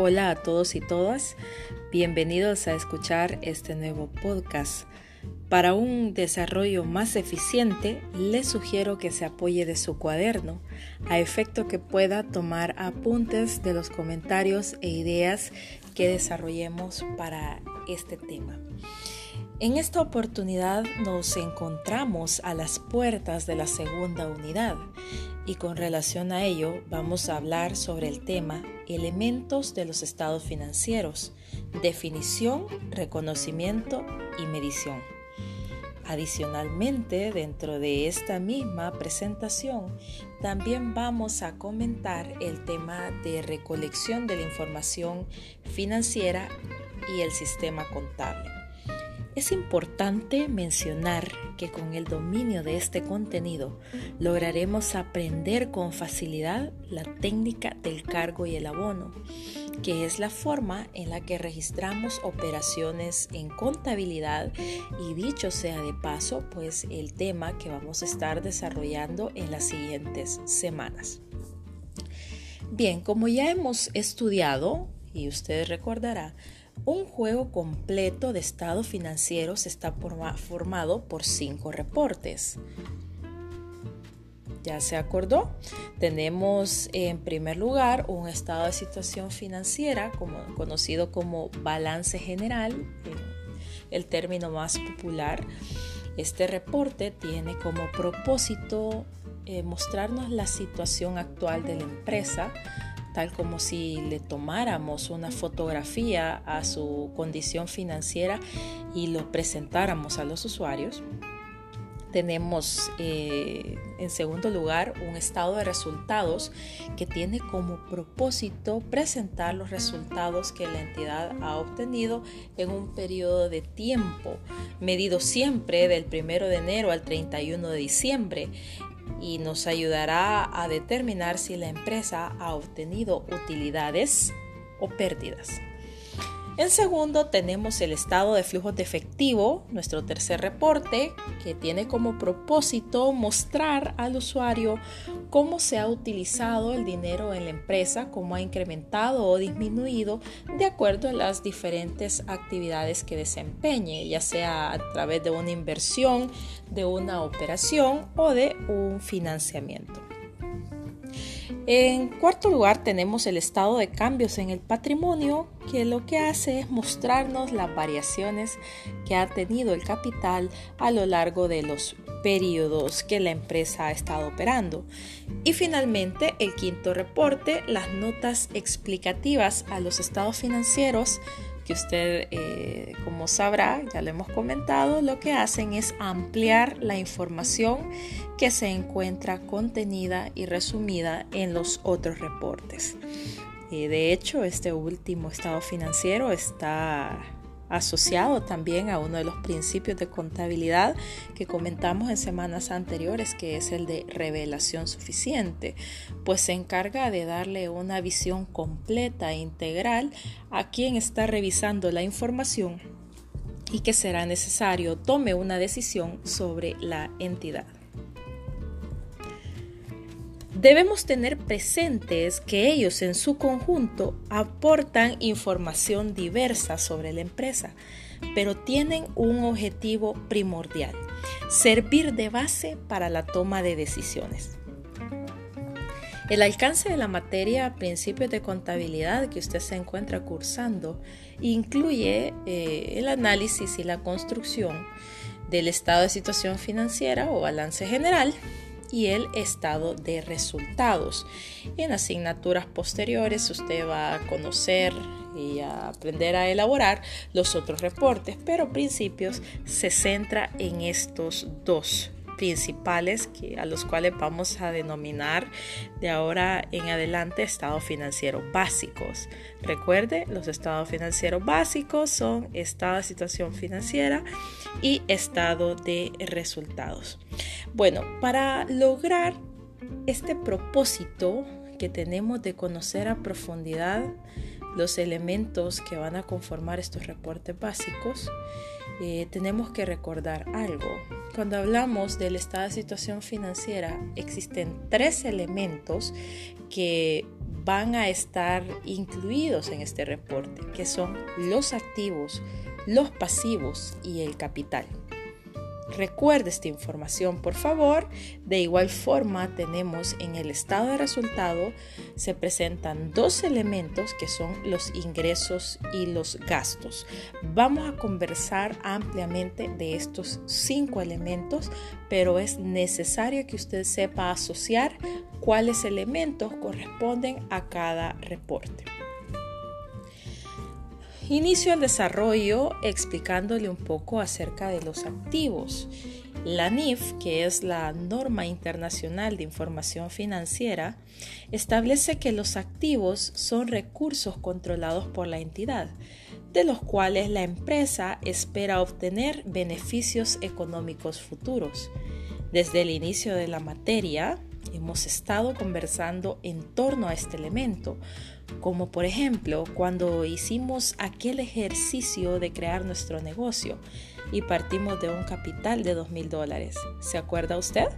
Hola a todos y todas, bienvenidos a escuchar este nuevo podcast. Para un desarrollo más eficiente, les sugiero que se apoye de su cuaderno, a efecto que pueda tomar apuntes de los comentarios e ideas que desarrollemos para este tema. En esta oportunidad nos encontramos a las puertas de la segunda unidad y con relación a ello vamos a hablar sobre el tema elementos de los estados financieros, definición, reconocimiento y medición. Adicionalmente, dentro de esta misma presentación, también vamos a comentar el tema de recolección de la información financiera y el sistema contable. Es importante mencionar que con el dominio de este contenido lograremos aprender con facilidad la técnica del cargo y el abono, que es la forma en la que registramos operaciones en contabilidad y dicho sea de paso, pues el tema que vamos a estar desarrollando en las siguientes semanas. Bien, como ya hemos estudiado, y usted recordará, un juego completo de estados financieros está formado por cinco reportes. ¿Ya se acordó? Tenemos en primer lugar un estado de situación financiera conocido como balance general, el término más popular. Este reporte tiene como propósito eh, mostrarnos la situación actual de la empresa, tal como si le tomáramos una fotografía a su condición financiera y lo presentáramos a los usuarios. Tenemos eh, en segundo lugar un estado de resultados que tiene como propósito presentar los resultados que la entidad ha obtenido en un periodo de tiempo, medido siempre del 1 de enero al 31 de diciembre, y nos ayudará a determinar si la empresa ha obtenido utilidades o pérdidas. En segundo, tenemos el estado de flujos de efectivo, nuestro tercer reporte, que tiene como propósito mostrar al usuario cómo se ha utilizado el dinero en la empresa, cómo ha incrementado o disminuido de acuerdo a las diferentes actividades que desempeñe, ya sea a través de una inversión, de una operación o de un financiamiento. En cuarto lugar tenemos el estado de cambios en el patrimonio, que lo que hace es mostrarnos las variaciones que ha tenido el capital a lo largo de los periodos que la empresa ha estado operando. Y finalmente, el quinto reporte, las notas explicativas a los estados financieros que usted, eh, como sabrá, ya lo hemos comentado, lo que hacen es ampliar la información que se encuentra contenida y resumida en los otros reportes. Eh, de hecho, este último estado financiero está asociado también a uno de los principios de contabilidad que comentamos en semanas anteriores, que es el de revelación suficiente, pues se encarga de darle una visión completa e integral a quien está revisando la información y que será necesario tome una decisión sobre la entidad. Debemos tener presentes que ellos en su conjunto aportan información diversa sobre la empresa, pero tienen un objetivo primordial, servir de base para la toma de decisiones. El alcance de la materia principios de contabilidad que usted se encuentra cursando incluye eh, el análisis y la construcción del estado de situación financiera o balance general, y el estado de resultados. En asignaturas posteriores usted va a conocer y a aprender a elaborar los otros reportes, pero principios se centra en estos dos principales que, a los cuales vamos a denominar de ahora en adelante estados financieros básicos. Recuerde, los estados financieros básicos son estado de situación financiera y estado de resultados. Bueno, para lograr este propósito que tenemos de conocer a profundidad los elementos que van a conformar estos reportes básicos, eh, tenemos que recordar algo. Cuando hablamos del estado de situación financiera, existen tres elementos que van a estar incluidos en este reporte, que son los activos, los pasivos y el capital. Recuerde esta información, por favor. De igual forma, tenemos en el estado de resultado, se presentan dos elementos que son los ingresos y los gastos. Vamos a conversar ampliamente de estos cinco elementos, pero es necesario que usted sepa asociar cuáles elementos corresponden a cada reporte. Inicio el desarrollo explicándole un poco acerca de los activos. La NIF, que es la Norma Internacional de Información Financiera, establece que los activos son recursos controlados por la entidad, de los cuales la empresa espera obtener beneficios económicos futuros. Desde el inicio de la materia, hemos estado conversando en torno a este elemento, como por ejemplo cuando hicimos aquel ejercicio de crear nuestro negocio y partimos de un capital de dos mil dólares. ¿Se acuerda usted?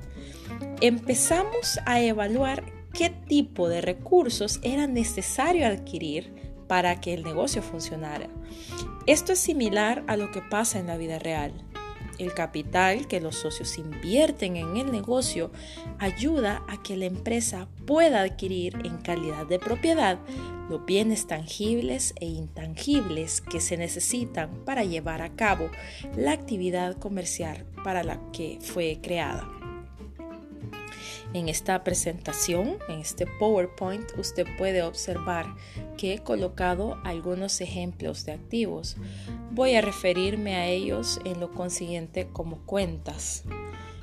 Empezamos a evaluar qué tipo de recursos era necesario adquirir para que el negocio funcionara. Esto es similar a lo que pasa en la vida real. El capital que los socios invierten en el negocio ayuda a que la empresa pueda adquirir en calidad de propiedad los bienes tangibles e intangibles que se necesitan para llevar a cabo la actividad comercial para la que fue creada. En esta presentación, en este PowerPoint, usted puede observar que he colocado algunos ejemplos de activos. Voy a referirme a ellos en lo consiguiente como cuentas.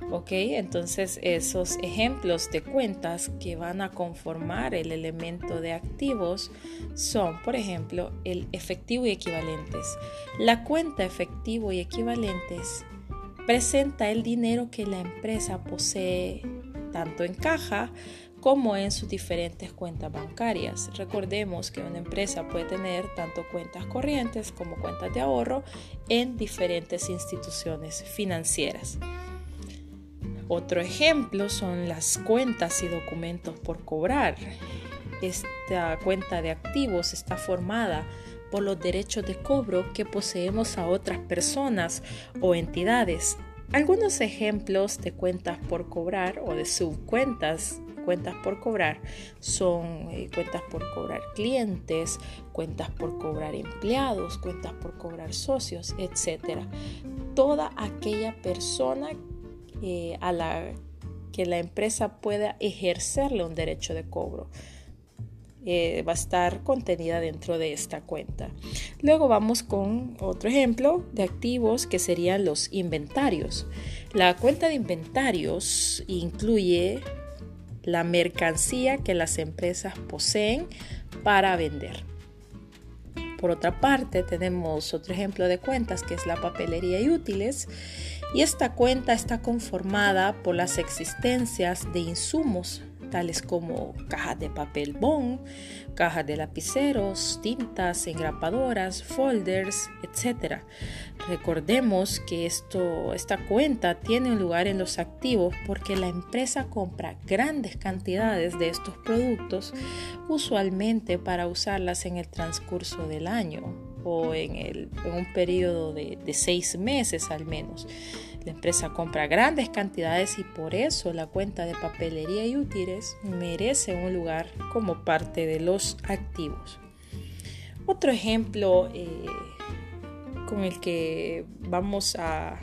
¿Ok? Entonces esos ejemplos de cuentas que van a conformar el elemento de activos son, por ejemplo, el efectivo y equivalentes. La cuenta efectivo y equivalentes presenta el dinero que la empresa posee tanto en caja como en sus diferentes cuentas bancarias. Recordemos que una empresa puede tener tanto cuentas corrientes como cuentas de ahorro en diferentes instituciones financieras. Otro ejemplo son las cuentas y documentos por cobrar. Esta cuenta de activos está formada por los derechos de cobro que poseemos a otras personas o entidades algunos ejemplos de cuentas por cobrar o de subcuentas cuentas por cobrar son eh, cuentas por cobrar clientes, cuentas por cobrar empleados, cuentas por cobrar socios, etc. Toda aquella persona eh, a la que la empresa pueda ejercerle un derecho de cobro. Eh, va a estar contenida dentro de esta cuenta. Luego vamos con otro ejemplo de activos que serían los inventarios. La cuenta de inventarios incluye la mercancía que las empresas poseen para vender. Por otra parte, tenemos otro ejemplo de cuentas que es la papelería y útiles. Y esta cuenta está conformada por las existencias de insumos tales como cajas de papel bond, cajas de lapiceros, tintas, engrapadoras, folders, etc. Recordemos que esto, esta cuenta tiene un lugar en los activos porque la empresa compra grandes cantidades de estos productos, usualmente para usarlas en el transcurso del año o en, el, en un periodo de, de seis meses al menos. La empresa compra grandes cantidades y por eso la cuenta de papelería y útiles merece un lugar como parte de los activos. Otro ejemplo eh, con el que vamos a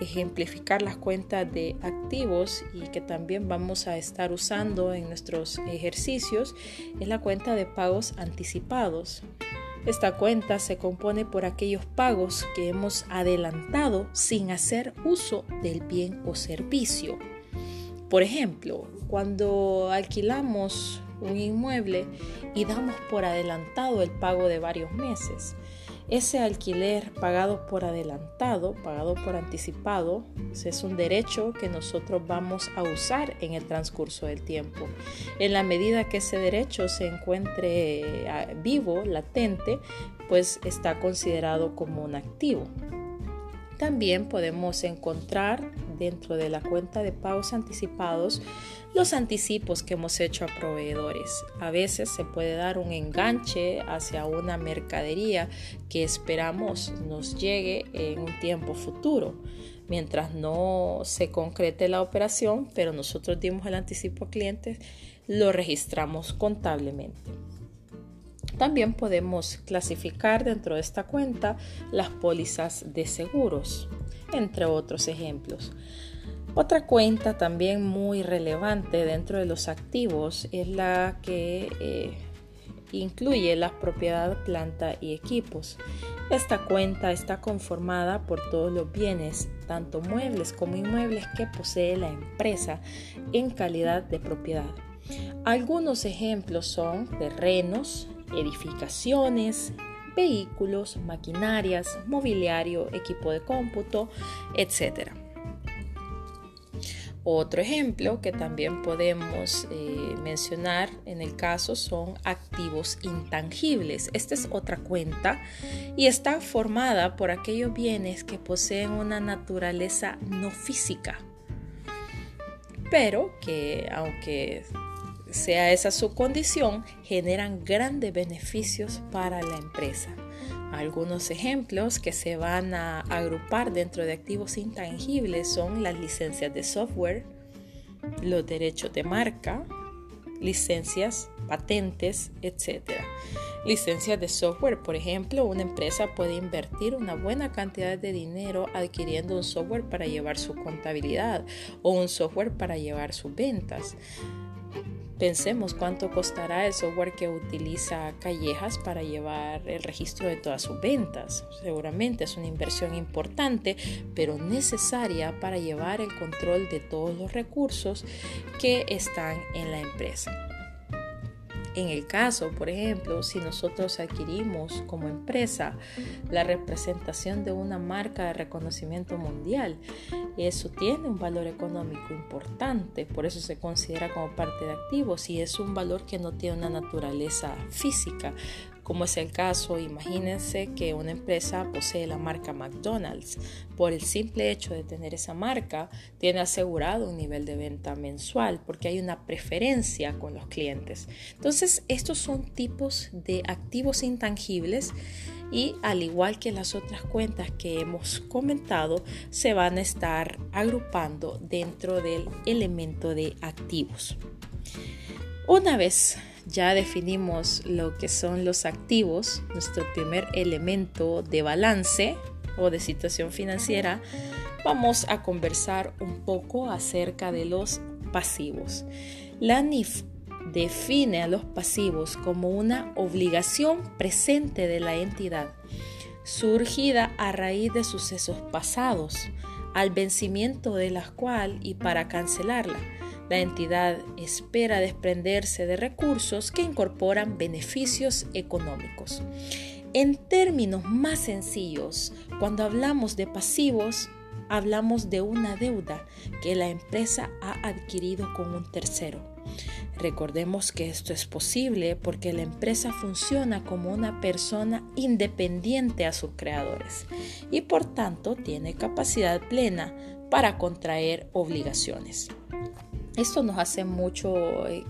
ejemplificar las cuentas de activos y que también vamos a estar usando en nuestros ejercicios es la cuenta de pagos anticipados. Esta cuenta se compone por aquellos pagos que hemos adelantado sin hacer uso del bien o servicio. Por ejemplo, cuando alquilamos un inmueble y damos por adelantado el pago de varios meses, ese alquiler pagado por adelantado, pagado por anticipado, es un derecho que nosotros vamos a usar en el transcurso del tiempo. En la medida que ese derecho se encuentre eh, vivo, latente, pues está considerado como un activo. También podemos encontrar dentro de la cuenta de pagos anticipados los anticipos que hemos hecho a proveedores. A veces se puede dar un enganche hacia una mercadería que esperamos nos llegue en un tiempo futuro, mientras no se concrete la operación, pero nosotros dimos el anticipo a clientes, lo registramos contablemente. También podemos clasificar dentro de esta cuenta las pólizas de seguros, entre otros ejemplos. Otra cuenta también muy relevante dentro de los activos es la que eh, incluye la propiedad, planta y equipos. Esta cuenta está conformada por todos los bienes, tanto muebles como inmuebles que posee la empresa en calidad de propiedad. Algunos ejemplos son terrenos, edificaciones, vehículos, maquinarias, mobiliario, equipo de cómputo, etc. Otro ejemplo que también podemos eh, mencionar en el caso son activos intangibles. Esta es otra cuenta y está formada por aquellos bienes que poseen una naturaleza no física, pero que aunque sea esa su condición, generan grandes beneficios para la empresa. Algunos ejemplos que se van a agrupar dentro de activos intangibles son las licencias de software, los derechos de marca, licencias, patentes, etc. Licencias de software, por ejemplo, una empresa puede invertir una buena cantidad de dinero adquiriendo un software para llevar su contabilidad o un software para llevar sus ventas. Pensemos cuánto costará el software que utiliza Callejas para llevar el registro de todas sus ventas. Seguramente es una inversión importante, pero necesaria para llevar el control de todos los recursos que están en la empresa. En el caso, por ejemplo, si nosotros adquirimos como empresa la representación de una marca de reconocimiento mundial, eso tiene un valor económico importante, por eso se considera como parte de activos y es un valor que no tiene una naturaleza física, como es el caso, imagínense que una empresa posee la marca McDonald's. Por el simple hecho de tener esa marca, tiene asegurado un nivel de venta mensual porque hay una preferencia con los clientes. Entonces, estos son tipos de activos intangibles y al igual que las otras cuentas que hemos comentado, se van a estar agrupando dentro del elemento de activos. Una vez ya definimos lo que son los activos, nuestro primer elemento de balance o de situación financiera, vamos a conversar un poco acerca de los pasivos. La NIF define a los pasivos como una obligación presente de la entidad, surgida a raíz de sucesos pasados, al vencimiento de la cual y para cancelarla la entidad espera desprenderse de recursos que incorporan beneficios económicos. En términos más sencillos, cuando hablamos de pasivos, hablamos de una deuda que la empresa ha adquirido con un tercero. Recordemos que esto es posible porque la empresa funciona como una persona independiente a sus creadores y por tanto tiene capacidad plena para contraer obligaciones. Esto nos hace mucho eh,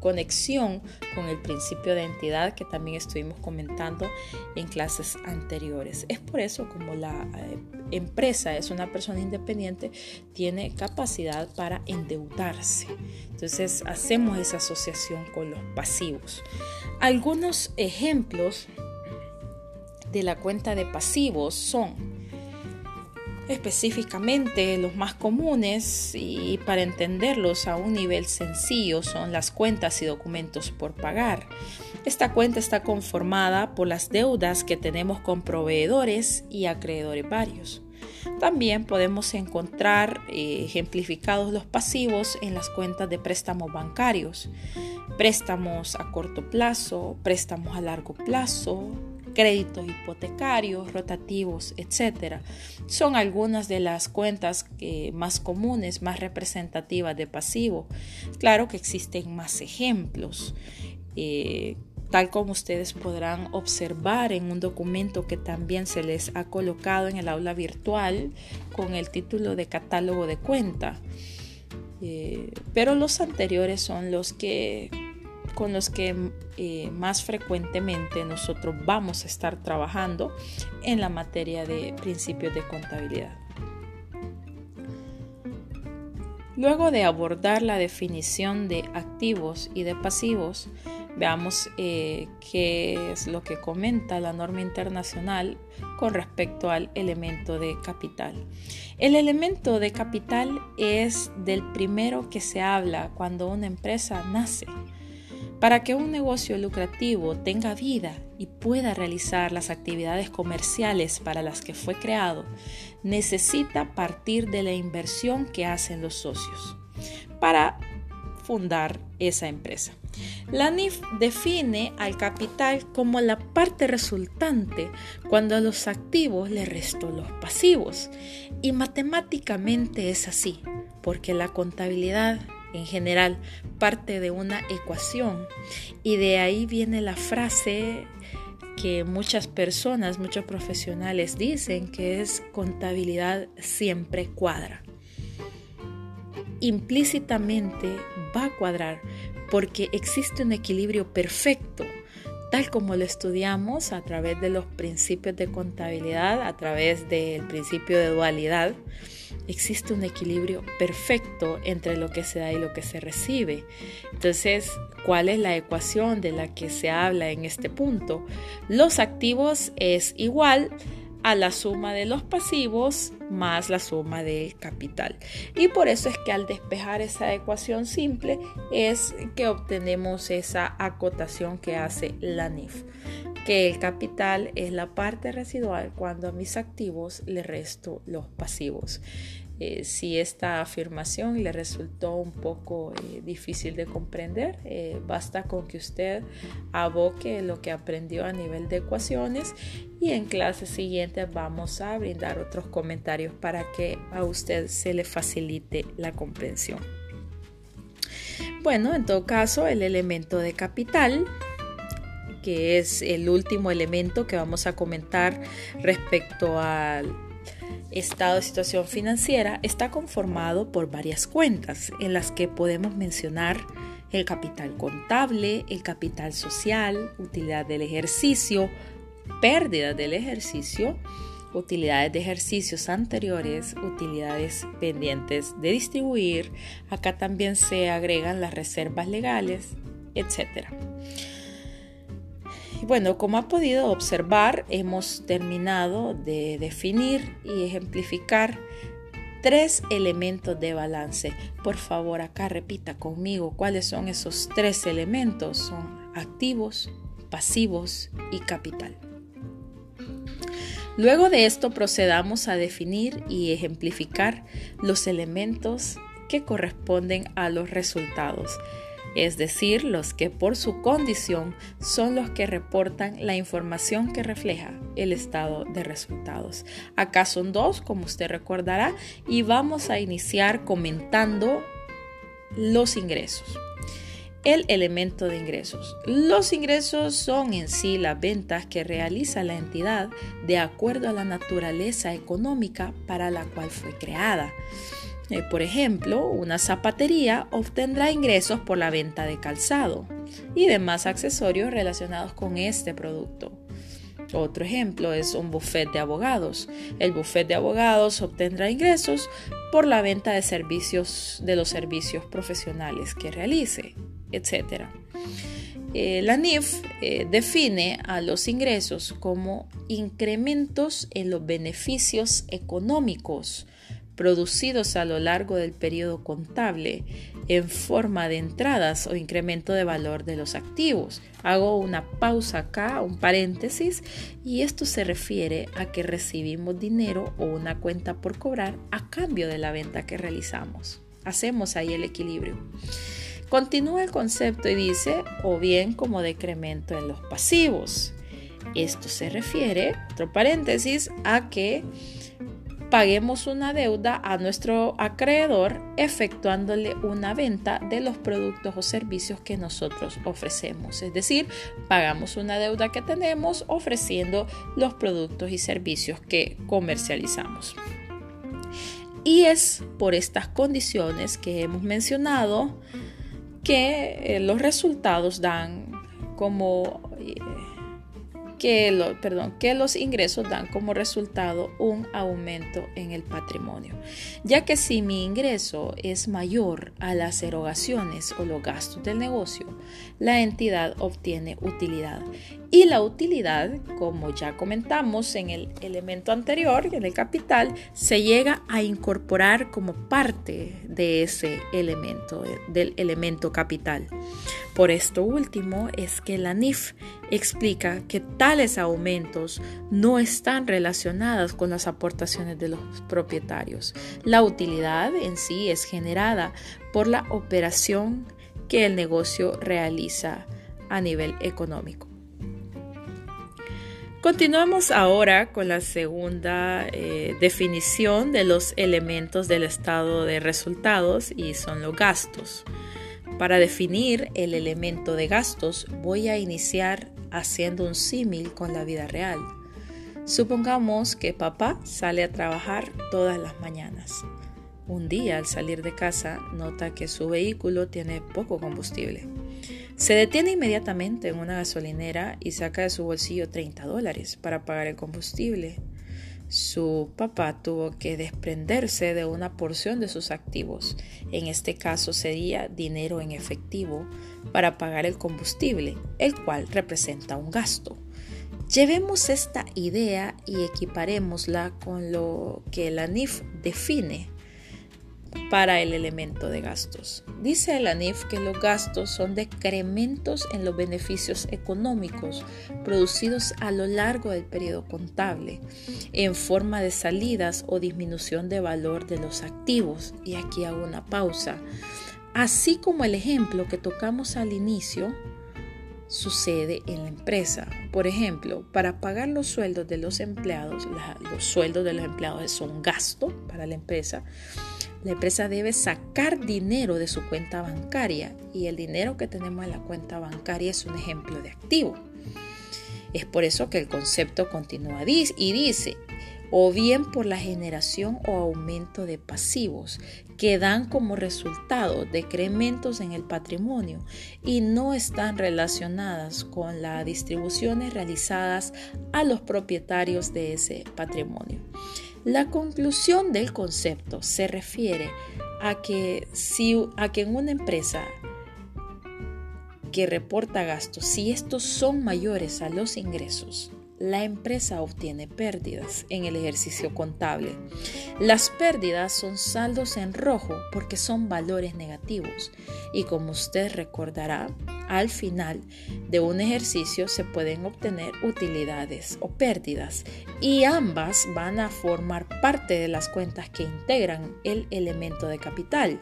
conexión con el principio de entidad que también estuvimos comentando en clases anteriores. Es por eso como la eh, empresa es una persona independiente, tiene capacidad para endeudarse. Entonces hacemos esa asociación con los pasivos. Algunos ejemplos de la cuenta de pasivos son Específicamente, los más comunes y para entenderlos a un nivel sencillo son las cuentas y documentos por pagar. Esta cuenta está conformada por las deudas que tenemos con proveedores y acreedores varios. También podemos encontrar eh, ejemplificados los pasivos en las cuentas de préstamos bancarios, préstamos a corto plazo, préstamos a largo plazo, créditos hipotecarios, rotativos, etc. Son algunas de las cuentas más comunes, más representativas de pasivo. Claro que existen más ejemplos. Eh, tal como ustedes podrán observar en un documento que también se les ha colocado en el aula virtual con el título de catálogo de cuenta. Eh, pero los anteriores son los que con los que eh, más frecuentemente nosotros vamos a estar trabajando en la materia de principios de contabilidad. Luego de abordar la definición de activos y de pasivos, veamos eh, qué es lo que comenta la norma internacional con respecto al elemento de capital. El elemento de capital es del primero que se habla cuando una empresa nace. Para que un negocio lucrativo tenga vida y pueda realizar las actividades comerciales para las que fue creado, necesita partir de la inversión que hacen los socios para fundar esa empresa. La NIF define al capital como la parte resultante cuando a los activos le restó los pasivos. Y matemáticamente es así, porque la contabilidad en general parte de una ecuación y de ahí viene la frase que muchas personas, muchos profesionales dicen que es contabilidad siempre cuadra. Implícitamente va a cuadrar porque existe un equilibrio perfecto, tal como lo estudiamos a través de los principios de contabilidad, a través del principio de dualidad existe un equilibrio perfecto entre lo que se da y lo que se recibe. Entonces, ¿cuál es la ecuación de la que se habla en este punto? Los activos es igual a la suma de los pasivos más la suma del capital. Y por eso es que al despejar esa ecuación simple es que obtenemos esa acotación que hace la NIF que el capital es la parte residual cuando a mis activos le resto los pasivos. Eh, si esta afirmación le resultó un poco eh, difícil de comprender, eh, basta con que usted aboque lo que aprendió a nivel de ecuaciones y en clases siguientes vamos a brindar otros comentarios para que a usted se le facilite la comprensión. Bueno, en todo caso, el elemento de capital que es el último elemento que vamos a comentar respecto al estado de situación financiera, está conformado por varias cuentas en las que podemos mencionar el capital contable, el capital social, utilidad del ejercicio, pérdida del ejercicio, utilidades de ejercicios anteriores, utilidades pendientes de distribuir. Acá también se agregan las reservas legales, etcétera bueno, como ha podido observar, hemos terminado de definir y ejemplificar tres elementos de balance. Por favor, acá repita conmigo cuáles son esos tres elementos. Son activos, pasivos y capital. Luego de esto procedamos a definir y ejemplificar los elementos que corresponden a los resultados es decir, los que por su condición son los que reportan la información que refleja el estado de resultados. Acá son dos, como usted recordará, y vamos a iniciar comentando los ingresos. El elemento de ingresos. Los ingresos son en sí las ventas que realiza la entidad de acuerdo a la naturaleza económica para la cual fue creada. Eh, por ejemplo, una zapatería obtendrá ingresos por la venta de calzado y demás accesorios relacionados con este producto. Otro ejemplo es un buffet de abogados. El buffet de abogados obtendrá ingresos por la venta de servicios de los servicios profesionales que realice, etc. Eh, la NIF eh, define a los ingresos como incrementos en los beneficios económicos producidos a lo largo del periodo contable en forma de entradas o incremento de valor de los activos. Hago una pausa acá, un paréntesis, y esto se refiere a que recibimos dinero o una cuenta por cobrar a cambio de la venta que realizamos. Hacemos ahí el equilibrio. Continúa el concepto y dice, o bien como decremento en los pasivos. Esto se refiere, otro paréntesis, a que paguemos una deuda a nuestro acreedor efectuándole una venta de los productos o servicios que nosotros ofrecemos. Es decir, pagamos una deuda que tenemos ofreciendo los productos y servicios que comercializamos. Y es por estas condiciones que hemos mencionado que eh, los resultados dan como que, perdón, que los ingresos dan como resultado un aumento en el patrimonio, ya que si mi ingreso es mayor a las erogaciones o los gastos del negocio, la entidad obtiene utilidad. Y la utilidad, como ya comentamos en el elemento anterior, en el capital, se llega a incorporar como parte de ese elemento, del elemento capital. Por esto último es que la NIF explica que tales aumentos no están relacionados con las aportaciones de los propietarios. La utilidad en sí es generada por la operación que el negocio realiza a nivel económico. Continuamos ahora con la segunda eh, definición de los elementos del estado de resultados y son los gastos. Para definir el elemento de gastos voy a iniciar haciendo un símil con la vida real. Supongamos que papá sale a trabajar todas las mañanas. Un día al salir de casa nota que su vehículo tiene poco combustible. Se detiene inmediatamente en una gasolinera y saca de su bolsillo 30 dólares para pagar el combustible su papá tuvo que desprenderse de una porción de sus activos, en este caso sería dinero en efectivo, para pagar el combustible, el cual representa un gasto. Llevemos esta idea y equiparémosla con lo que la NIF define para el elemento de gastos. Dice el ANIF que los gastos son decrementos en los beneficios económicos producidos a lo largo del periodo contable en forma de salidas o disminución de valor de los activos. Y aquí hago una pausa. Así como el ejemplo que tocamos al inicio, sucede en la empresa. Por ejemplo, para pagar los sueldos de los empleados, los sueldos de los empleados son gasto para la empresa. La empresa debe sacar dinero de su cuenta bancaria y el dinero que tenemos en la cuenta bancaria es un ejemplo de activo. Es por eso que el concepto continúa y dice, o bien por la generación o aumento de pasivos que dan como resultado decrementos en el patrimonio y no están relacionadas con las distribuciones realizadas a los propietarios de ese patrimonio. La conclusión del concepto se refiere a que, si, a que en una empresa que reporta gastos, si estos son mayores a los ingresos, la empresa obtiene pérdidas en el ejercicio contable. Las pérdidas son saldos en rojo porque son valores negativos y como usted recordará, al final de un ejercicio se pueden obtener utilidades o pérdidas y ambas van a formar parte de las cuentas que integran el elemento de capital.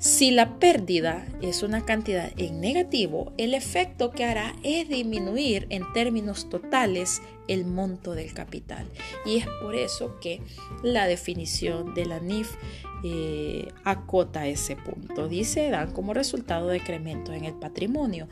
Si la pérdida es una cantidad en negativo, el efecto que hará es disminuir en términos totales el monto del capital. Y es por eso que la definición de la NIF eh, acota ese punto. Dice, dan como resultado decrementos en el patrimonio.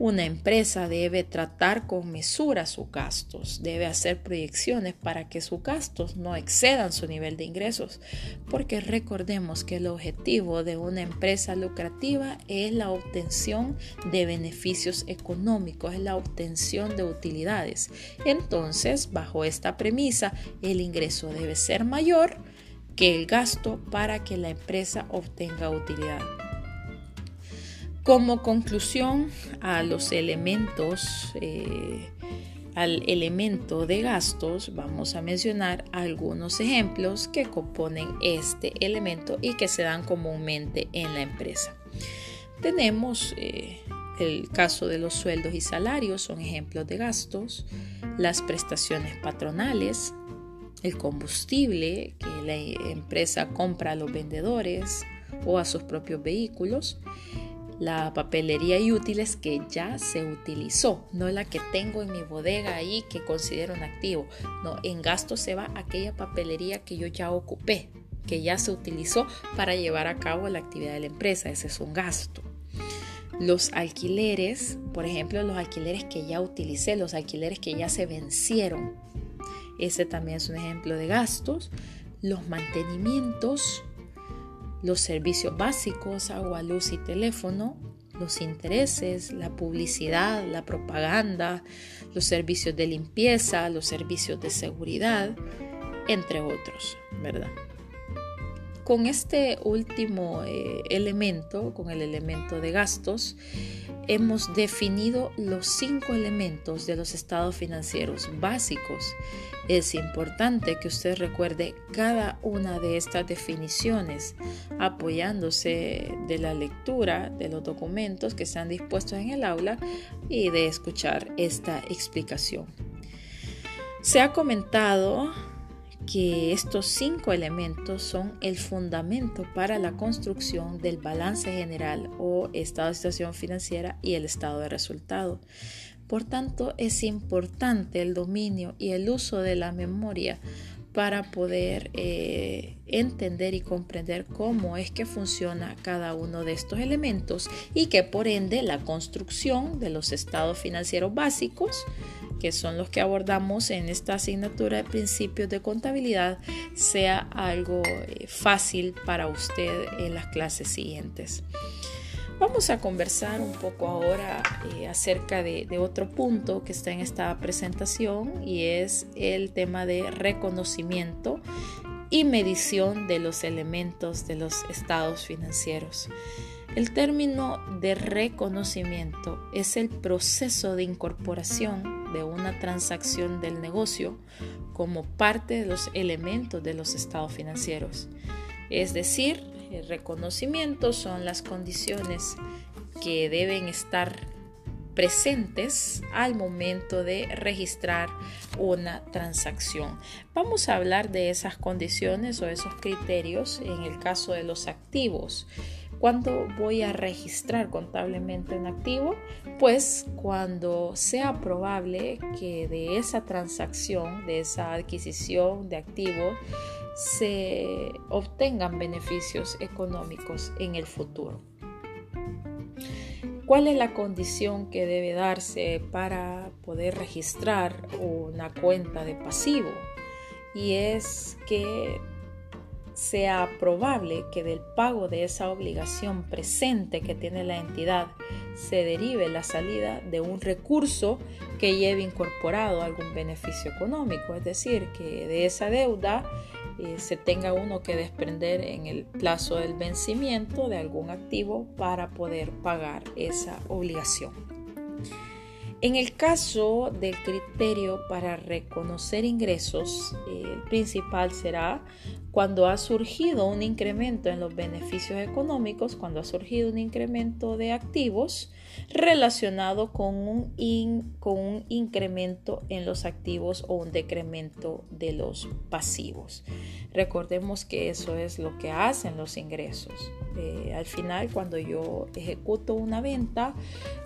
Una empresa debe tratar con mesura sus gastos, debe hacer proyecciones para que sus gastos no excedan su nivel de ingresos, porque recordemos que el objetivo de una empresa lucrativa es la obtención de beneficios económicos, es la obtención de utilidades. Entonces, bajo esta premisa, el ingreso debe ser mayor que el gasto para que la empresa obtenga utilidad. Como conclusión a los elementos, eh, al elemento de gastos, vamos a mencionar algunos ejemplos que componen este elemento y que se dan comúnmente en la empresa. Tenemos eh, el caso de los sueldos y salarios, son ejemplos de gastos, las prestaciones patronales, el combustible que la empresa compra a los vendedores o a sus propios vehículos la papelería y útiles que ya se utilizó, no la que tengo en mi bodega ahí que considero un activo. No, en gasto se va aquella papelería que yo ya ocupé, que ya se utilizó para llevar a cabo la actividad de la empresa. Ese es un gasto. Los alquileres, por ejemplo, los alquileres que ya utilicé, los alquileres que ya se vencieron. Ese también es un ejemplo de gastos. Los mantenimientos, los servicios básicos, agua, luz y teléfono, los intereses, la publicidad, la propaganda, los servicios de limpieza, los servicios de seguridad, entre otros, ¿verdad? Con este último eh, elemento, con el elemento de gastos, hemos definido los cinco elementos de los estados financieros básicos. Es importante que usted recuerde cada una de estas definiciones apoyándose de la lectura de los documentos que están dispuestos en el aula y de escuchar esta explicación. Se ha comentado que estos cinco elementos son el fundamento para la construcción del balance general o estado de situación financiera y el estado de resultado. Por tanto, es importante el dominio y el uso de la memoria para poder eh, entender y comprender cómo es que funciona cada uno de estos elementos y que por ende la construcción de los estados financieros básicos que son los que abordamos en esta asignatura de principios de contabilidad, sea algo eh, fácil para usted en las clases siguientes. Vamos a conversar un poco ahora eh, acerca de, de, otro punto que está en esta presentación y es el tema de reconocimiento y medición de los elementos de los estados financieros. El término de reconocimiento es el proceso de incorporación de una transacción del negocio como parte de los elementos de los estados financieros. Es decir, el reconocimiento son las condiciones que deben estar presentes al momento de registrar una transacción. Vamos a hablar de esas condiciones o esos criterios en el caso de los activos. ¿Cuándo voy a registrar contablemente un activo? Pues cuando sea probable que de esa transacción, de esa adquisición de activo, se obtengan beneficios económicos en el futuro. ¿Cuál es la condición que debe darse para poder registrar una cuenta de pasivo? Y es que sea probable que del pago de esa obligación presente que tiene la entidad se derive la salida de un recurso que lleve incorporado algún beneficio económico, es decir, que de esa deuda eh, se tenga uno que desprender en el plazo del vencimiento de algún activo para poder pagar esa obligación. En el caso del criterio para reconocer ingresos, eh, el principal será cuando ha surgido un incremento en los beneficios económicos, cuando ha surgido un incremento de activos relacionado con un, con un incremento en los activos o un decremento de los pasivos. Recordemos que eso es lo que hacen los ingresos. Eh, al final, cuando yo ejecuto una venta,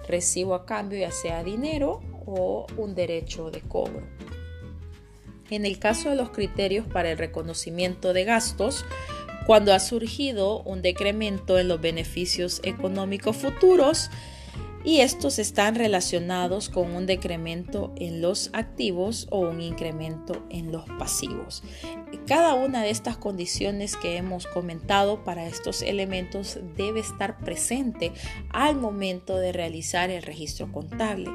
recibo a cambio ya sea dinero o un derecho de cobro. En el caso de los criterios para el reconocimiento de gastos, cuando ha surgido un decremento en los beneficios económicos futuros, y estos están relacionados con un decremento en los activos o un incremento en los pasivos. Cada una de estas condiciones que hemos comentado para estos elementos debe estar presente al momento de realizar el registro contable.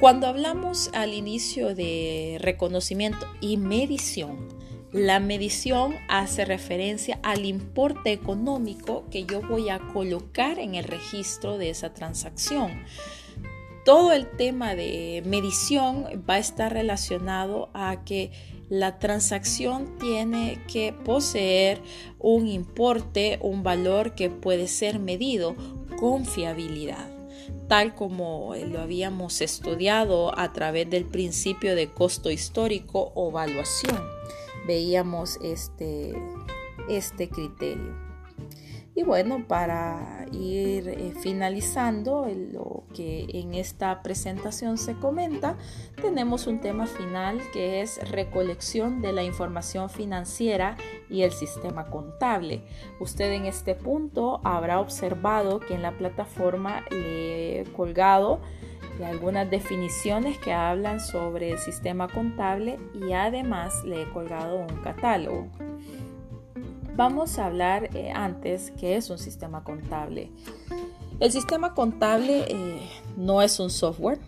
Cuando hablamos al inicio de reconocimiento y medición, la medición hace referencia al importe económico que yo voy a colocar en el registro de esa transacción. Todo el tema de medición va a estar relacionado a que la transacción tiene que poseer un importe, un valor que puede ser medido con fiabilidad tal como lo habíamos estudiado a través del principio de costo histórico o evaluación veíamos este, este criterio. Y bueno, para ir eh, finalizando lo que en esta presentación se comenta, tenemos un tema final que es recolección de la información financiera y el sistema contable. Usted en este punto habrá observado que en la plataforma le he colgado algunas definiciones que hablan sobre el sistema contable y además le he colgado un catálogo. Vamos a hablar eh, antes qué es un sistema contable. El sistema contable eh, no es un software,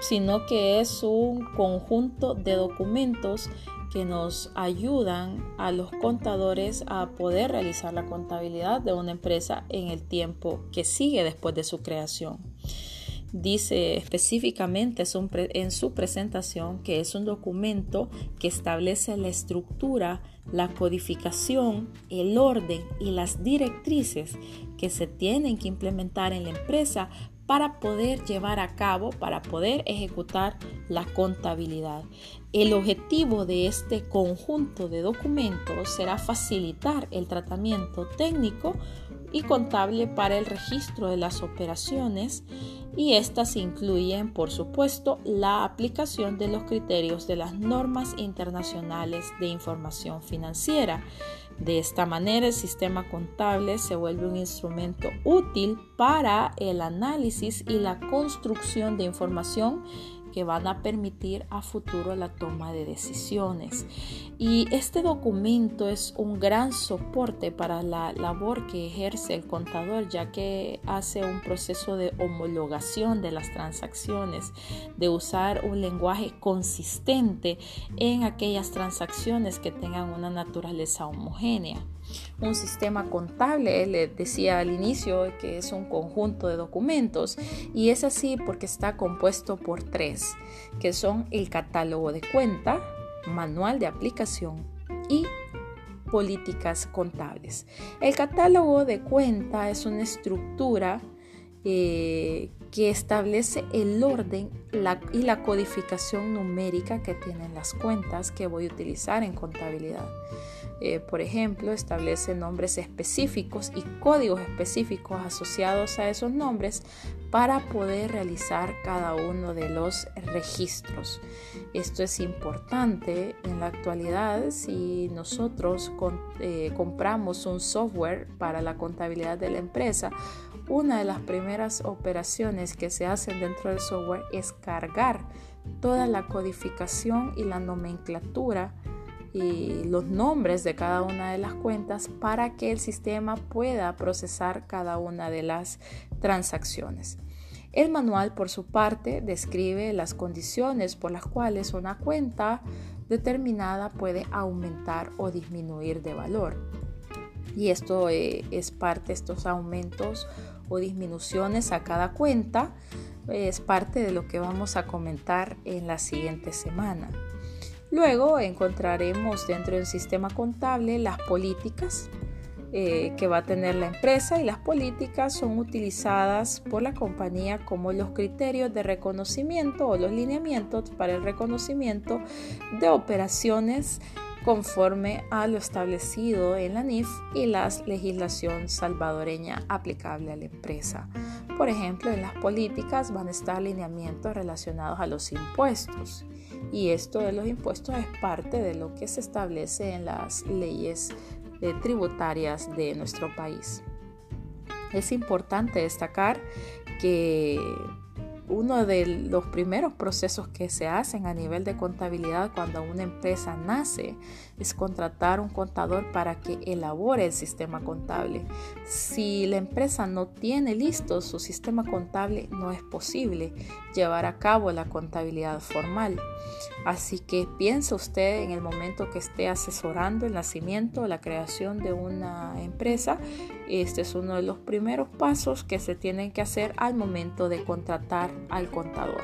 sino que es un conjunto de documentos que nos ayudan a los contadores a poder realizar la contabilidad de una empresa en el tiempo que sigue después de su creación dice específicamente en su presentación que es un documento que establece la estructura, la codificación, el orden y las directrices que se tienen que implementar en la empresa para poder llevar a cabo, para poder ejecutar la contabilidad. El objetivo de este conjunto de documentos será facilitar el tratamiento técnico y contable para el registro de las operaciones y estas incluyen, por supuesto, la aplicación de los criterios de las normas internacionales de información financiera. De esta manera, el sistema contable se vuelve un instrumento útil para el análisis y la construcción de información que van a permitir a futuro la toma de decisiones. Y este documento es un gran soporte para la labor que ejerce el contador, ya que hace un proceso de homologación de las transacciones, de usar un lenguaje consistente en aquellas transacciones que tengan una naturaleza homogénea un sistema contable, le decía al inicio que es un conjunto de documentos y es así porque está compuesto por tres, que son el catálogo de cuenta, manual de aplicación y políticas contables. El catálogo de cuenta es una estructura eh, que establece el orden y la codificación numérica que tienen las cuentas que voy a utilizar en contabilidad. Eh, por ejemplo, establece nombres específicos y códigos específicos asociados a esos nombres para poder realizar cada uno de los registros. Esto es importante en la actualidad si nosotros eh, compramos un software para la contabilidad de la empresa. Una de las primeras operaciones que se hacen dentro del software es cargar toda la codificación y la nomenclatura y los nombres de cada una de las cuentas para que el sistema pueda procesar cada una de las transacciones. El manual, por su parte, describe las condiciones por las cuales una cuenta determinada puede aumentar o disminuir de valor. Y esto eh, es parte, estos aumentos o disminuciones a cada cuenta, es parte de lo que vamos a comentar en la siguiente semana. Luego encontraremos dentro del sistema contable las políticas eh, que va a tener la empresa y las políticas son utilizadas por la compañía como los criterios de reconocimiento o los lineamientos para el reconocimiento de operaciones conforme a lo establecido en la NIF y la legislación salvadoreña aplicable a la empresa. Por ejemplo, en las políticas van a estar lineamientos relacionados a los impuestos y esto de los impuestos es parte de lo que se establece en las leyes eh, tributarias de nuestro país. Es importante destacar que uno de los primeros procesos que se hacen a nivel de contabilidad cuando una empresa nace es contratar un contador para que elabore el sistema contable. Si la empresa no tiene listo su sistema contable, no es posible llevar a cabo la contabilidad formal. Así que piensa usted en el momento que esté asesorando el nacimiento o la creación de una empresa, este es uno de los primeros pasos que se tienen que hacer al momento de contratar al contador.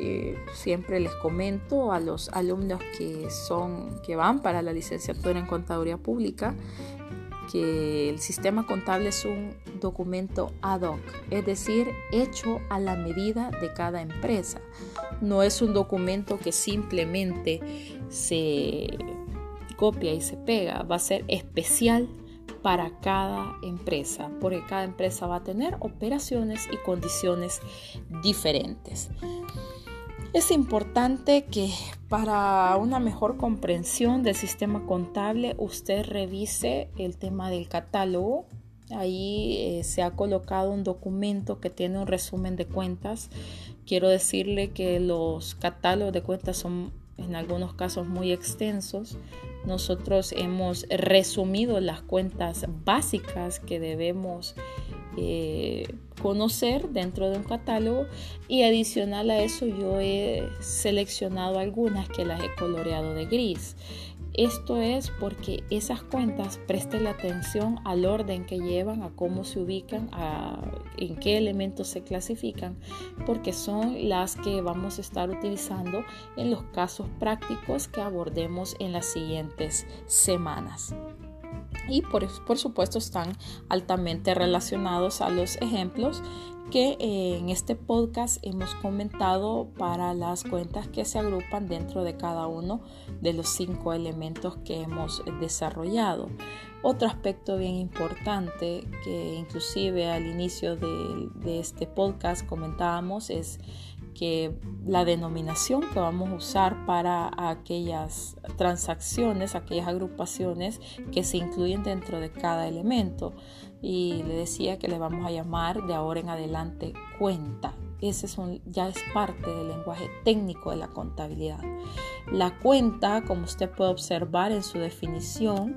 Eh, siempre les comento a los alumnos que son que van para la licenciatura en contaduría pública que el sistema contable es un documento ad hoc, es decir, hecho a la medida de cada empresa. No es un documento que simplemente se copia y se pega, va a ser especial para cada empresa, porque cada empresa va a tener operaciones y condiciones diferentes. Es importante que para una mejor comprensión del sistema contable usted revise el tema del catálogo. Ahí eh, se ha colocado un documento que tiene un resumen de cuentas. Quiero decirle que los catálogos de cuentas son en algunos casos muy extensos. Nosotros hemos resumido las cuentas básicas que debemos eh, conocer dentro de un catálogo y adicional a eso yo he seleccionado algunas que las he coloreado de gris. Esto es porque esas cuentas presten la atención al orden que llevan, a cómo se ubican, a en qué elementos se clasifican, porque son las que vamos a estar utilizando en los casos prácticos que abordemos en las siguientes semanas y por, supuesto están altamente relacionados a los ejemplos que eh, en este podcast hemos comentado para las cuentas que se agrupan dentro de cada uno de los cinco elementos que hemos desarrollado. Otro aspecto bien importante que inclusive al inicio de, de este podcast comentábamos es que la denominación que vamos a usar para aquellas transacciones, aquellas agrupaciones que se incluyen dentro de cada elemento. Y le decía que le vamos a llamar de ahora en adelante cuenta. Ese ya es parte del lenguaje técnico de la contabilidad. La cuenta, como usted puede observar en su definición,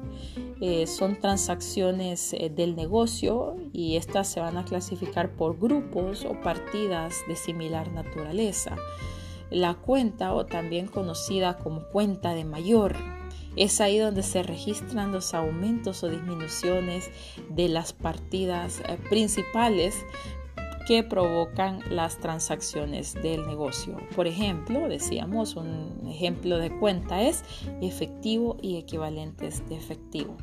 eh, son transacciones eh, del negocio y estas se van a clasificar por grupos o partidas de similar naturaleza. La cuenta, o también conocida como cuenta de mayor, es ahí donde se registran los aumentos o disminuciones de las partidas eh, principales que provocan las transacciones del negocio. Por ejemplo, decíamos, un ejemplo de cuenta es efectivo y equivalentes de efectivo.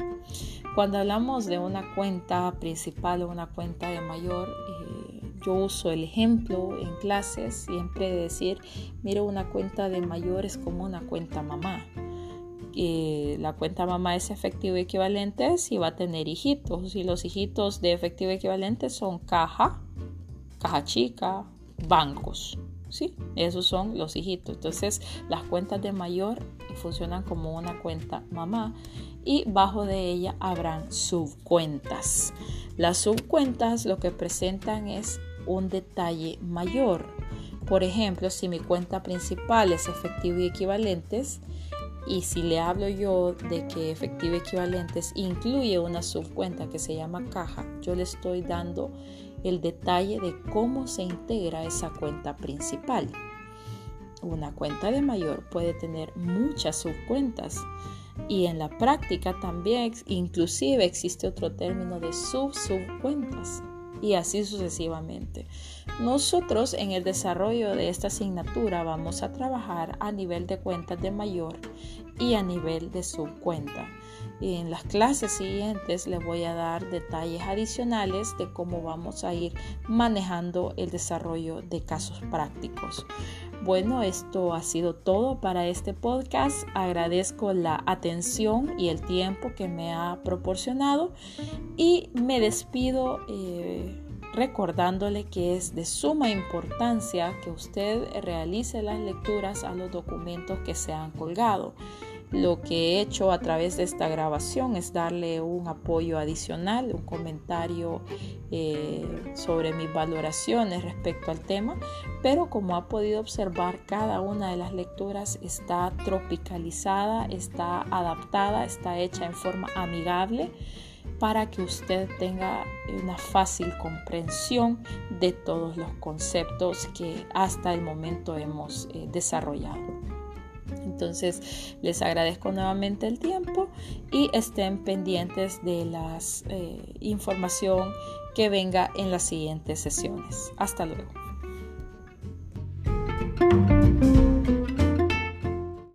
Cuando hablamos de una cuenta principal o una cuenta de mayor, eh, yo uso el ejemplo en clases siempre de decir, miro una cuenta de mayor es como una cuenta mamá. la cuenta mamá es efectivo equivalente y va a tener hijitos. Y los hijitos de efectivo equivalente son caja, caja chica, bancos. ¿sí? Esos son los hijitos. Entonces, las cuentas de mayor funcionan como una cuenta mamá y bajo de ella habrán subcuentas. Las subcuentas lo que presentan es un detalle mayor. Por ejemplo, si mi cuenta principal es efectivo y equivalentes, y si le hablo yo de que efectivo y equivalentes incluye una subcuenta que se llama caja, yo le estoy dando el detalle de cómo se integra esa cuenta principal. Una cuenta de mayor puede tener muchas subcuentas y en la práctica también inclusive existe otro término de sub-subcuentas y así sucesivamente. Nosotros en el desarrollo de esta asignatura vamos a trabajar a nivel de cuentas de mayor y a nivel de subcuenta. Y en las clases siguientes les voy a dar detalles adicionales de cómo vamos a ir manejando el desarrollo de casos prácticos. Bueno, esto ha sido todo para este podcast. Agradezco la atención y el tiempo que me ha proporcionado y me despido eh, recordándole que es de suma importancia que usted realice las lecturas a los documentos que se han colgado. Lo que he hecho a través de esta grabación es darle un apoyo adicional, un comentario eh, sobre mis valoraciones respecto al tema, pero como ha podido observar, cada una de las lecturas está tropicalizada, está adaptada, está hecha en forma amigable para que usted tenga una fácil comprensión de todos los conceptos que hasta el momento hemos eh, desarrollado. Entonces les agradezco nuevamente el tiempo y estén pendientes de la eh, información que venga en las siguientes sesiones. Hasta luego.